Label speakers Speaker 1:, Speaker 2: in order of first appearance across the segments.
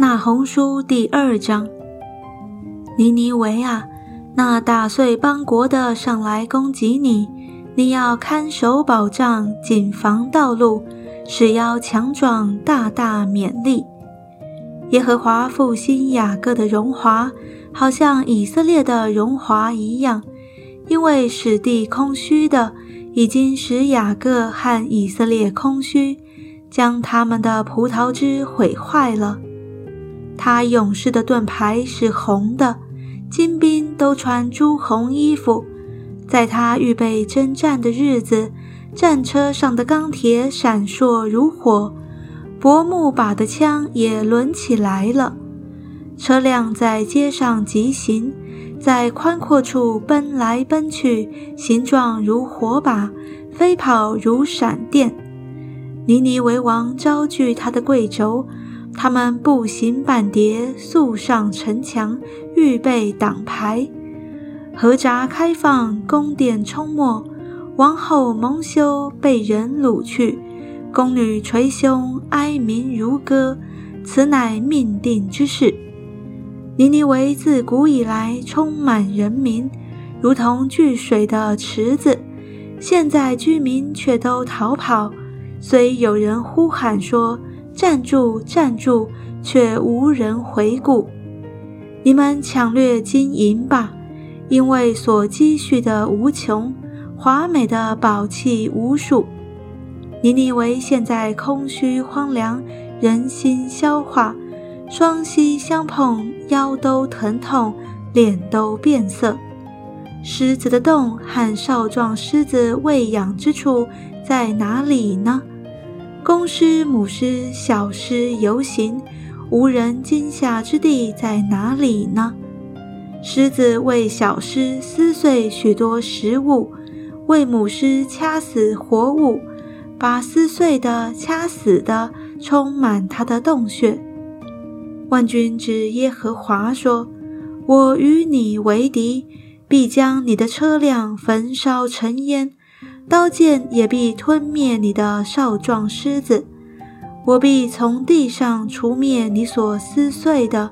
Speaker 1: 那红书第二章，尼尼维啊，那打碎邦国的上来攻击你，你要看守保障，谨防道路，使要强壮，大大勉励。耶和华复兴雅各的荣华，好像以色列的荣华一样，因为使地空虚的，已经使雅各和以色列空虚。将他们的葡萄枝毁坏了。他勇士的盾牌是红的，精兵都穿朱红衣服。在他预备征战的日子，战车上的钢铁闪烁如火，薄木把的枪也抡起来了。车辆在街上疾行，在宽阔处奔来奔去，形状如火把，飞跑如闪电。尼尼为王招聚他的贵胄，他们步行半叠，速上城墙，预备挡牌。河闸开放，宫殿冲没，王后蒙羞，被人掳去。宫女捶胸，哀鸣如歌。此乃命定之事。尼尼为自古以来充满人民，如同聚水的池子，现在居民却都逃跑。虽有人呼喊说：“站住，站住！”却无人回顾。你们抢掠金银吧，因为所积蓄的无穷，华美的宝器无数。你以为现在空虚荒凉，人心消化，双膝相碰，腰都疼痛，脸都变色。狮子的洞和少壮狮子喂养之处在哪里呢？公狮、母狮、小狮游行，无人惊吓之地在哪里呢？狮子为小狮撕碎许多食物，为母狮掐死活物，把撕碎的、掐死的充满它的洞穴。万军之耶和华说：“我与你为敌，必将你的车辆焚烧成烟。”刀剑也必吞灭你的少壮狮子，我必从地上除灭你所撕碎的，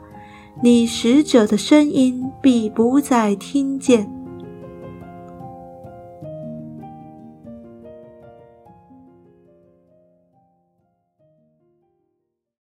Speaker 1: 你使者的声音必不再听见。